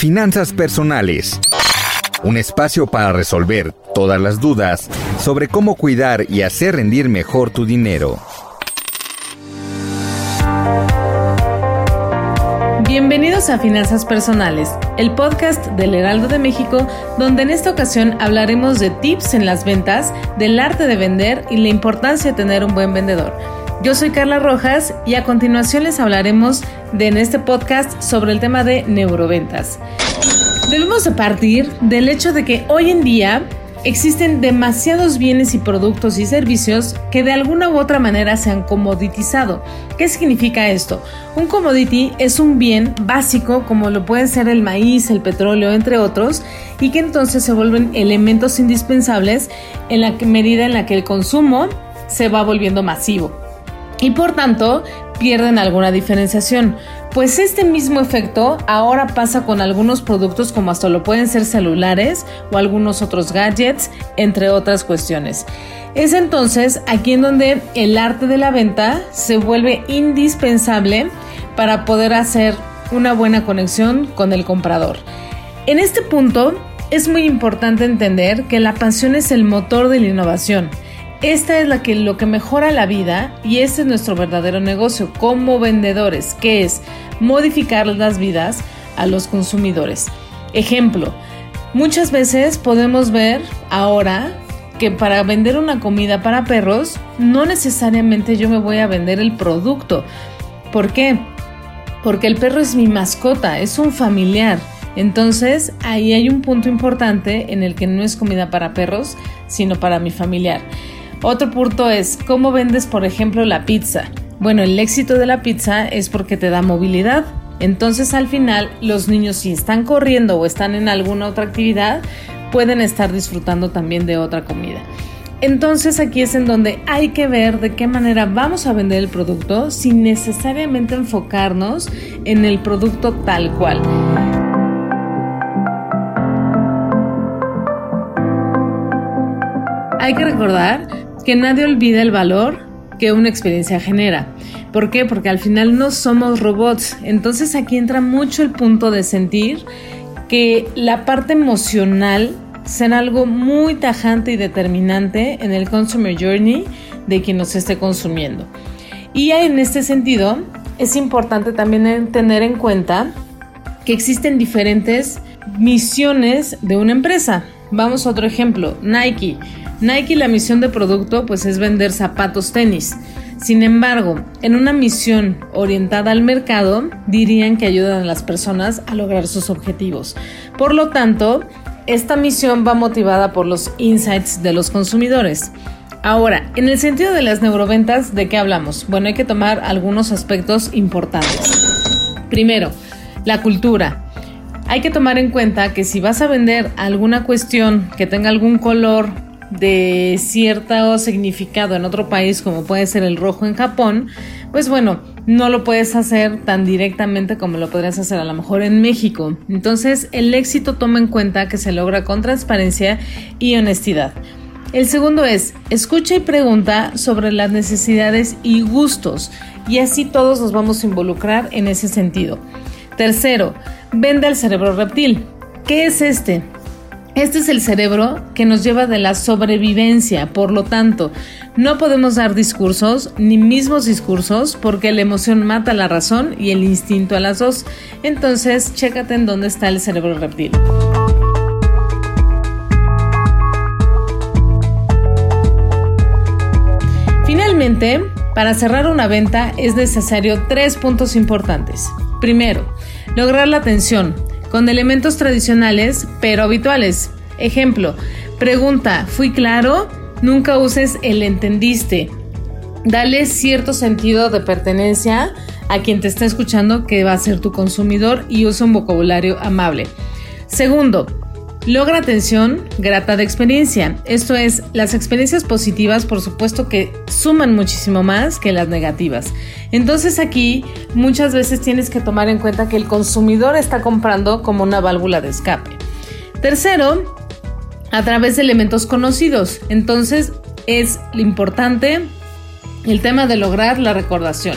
Finanzas personales. Un espacio para resolver todas las dudas sobre cómo cuidar y hacer rendir mejor tu dinero. Bienvenidos a Finanzas Personales, el podcast del Heraldo de México, donde en esta ocasión hablaremos de tips en las ventas, del arte de vender y la importancia de tener un buen vendedor. Yo soy Carla Rojas y a continuación les hablaremos de en este podcast sobre el tema de neuroventas. Debemos de partir del hecho de que hoy en día existen demasiados bienes y productos y servicios que de alguna u otra manera se han comoditizado. ¿Qué significa esto? Un commodity es un bien básico como lo pueden ser el maíz, el petróleo, entre otros, y que entonces se vuelven elementos indispensables en la medida en la que el consumo se va volviendo masivo y por tanto pierden alguna diferenciación. Pues este mismo efecto ahora pasa con algunos productos como hasta lo pueden ser celulares o algunos otros gadgets, entre otras cuestiones. Es entonces aquí en donde el arte de la venta se vuelve indispensable para poder hacer una buena conexión con el comprador. En este punto es muy importante entender que la pasión es el motor de la innovación esta es la que, lo que mejora la vida y este es nuestro verdadero negocio como vendedores, que es modificar las vidas a los consumidores. Ejemplo, muchas veces podemos ver ahora que para vender una comida para perros, no necesariamente yo me voy a vender el producto. ¿Por qué? Porque el perro es mi mascota, es un familiar. Entonces ahí hay un punto importante en el que no es comida para perros, sino para mi familiar. Otro punto es, ¿cómo vendes, por ejemplo, la pizza? Bueno, el éxito de la pizza es porque te da movilidad. Entonces al final los niños si están corriendo o están en alguna otra actividad, pueden estar disfrutando también de otra comida. Entonces aquí es en donde hay que ver de qué manera vamos a vender el producto sin necesariamente enfocarnos en el producto tal cual. Hay que recordar que nadie olvida el valor que una experiencia genera. ¿Por qué? Porque al final no somos robots. Entonces aquí entra mucho el punto de sentir que la parte emocional será algo muy tajante y determinante en el consumer journey de quien nos esté consumiendo. Y en este sentido, es importante también tener en cuenta que existen diferentes misiones de una empresa. Vamos a otro ejemplo, Nike. Nike la misión de producto pues es vender zapatos tenis. Sin embargo, en una misión orientada al mercado, dirían que ayudan a las personas a lograr sus objetivos. Por lo tanto, esta misión va motivada por los insights de los consumidores. Ahora, en el sentido de las neuroventas, ¿de qué hablamos? Bueno, hay que tomar algunos aspectos importantes. Primero, la cultura. Hay que tomar en cuenta que si vas a vender alguna cuestión que tenga algún color de cierto significado en otro país, como puede ser el rojo en Japón, pues bueno, no lo puedes hacer tan directamente como lo podrías hacer a lo mejor en México. Entonces, el éxito toma en cuenta que se logra con transparencia y honestidad. El segundo es, escucha y pregunta sobre las necesidades y gustos, y así todos nos vamos a involucrar en ese sentido. Tercero, vende al cerebro reptil. ¿Qué es este? Este es el cerebro que nos lleva de la sobrevivencia, por lo tanto, no podemos dar discursos, ni mismos discursos, porque la emoción mata la razón y el instinto a las dos. Entonces, chécate en dónde está el cerebro reptil. Finalmente, para cerrar una venta es necesario tres puntos importantes. Primero, lograr la atención con elementos tradicionales pero habituales. Ejemplo, pregunta, ¿fui claro? Nunca uses el entendiste. dale cierto sentido de pertenencia a quien te está escuchando que va a ser tu consumidor y usa un vocabulario amable. Segundo, Logra atención grata de experiencia. Esto es, las experiencias positivas por supuesto que suman muchísimo más que las negativas. Entonces aquí muchas veces tienes que tomar en cuenta que el consumidor está comprando como una válvula de escape. Tercero, a través de elementos conocidos. Entonces es importante el tema de lograr la recordación.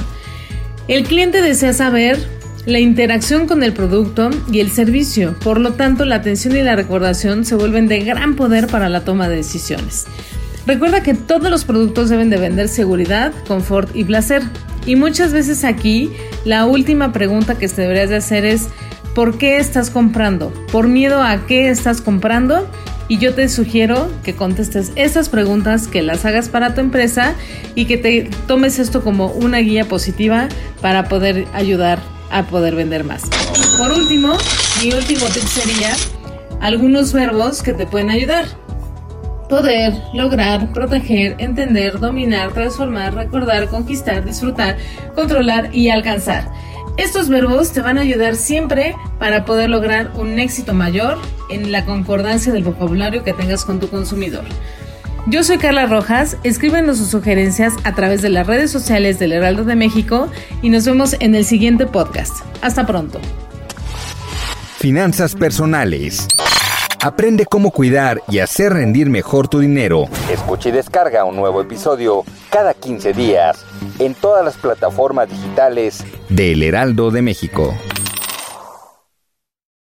El cliente desea saber la interacción con el producto y el servicio. Por lo tanto, la atención y la recordación se vuelven de gran poder para la toma de decisiones. Recuerda que todos los productos deben de vender seguridad, confort y placer. Y muchas veces aquí la última pregunta que te deberías de hacer es ¿por qué estás comprando? ¿Por miedo a qué estás comprando? Y yo te sugiero que contestes estas preguntas, que las hagas para tu empresa y que te tomes esto como una guía positiva para poder ayudar a poder vender más. Por último, mi último tip sería algunos verbos que te pueden ayudar. Poder, lograr, proteger, entender, dominar, transformar, recordar, conquistar, disfrutar, controlar y alcanzar. Estos verbos te van a ayudar siempre para poder lograr un éxito mayor en la concordancia del vocabulario que tengas con tu consumidor. Yo soy Carla Rojas, escríbenos sus sugerencias a través de las redes sociales del Heraldo de México y nos vemos en el siguiente podcast. Hasta pronto. Finanzas personales. Aprende cómo cuidar y hacer rendir mejor tu dinero. Escucha y descarga un nuevo episodio cada 15 días en todas las plataformas digitales del Heraldo de México.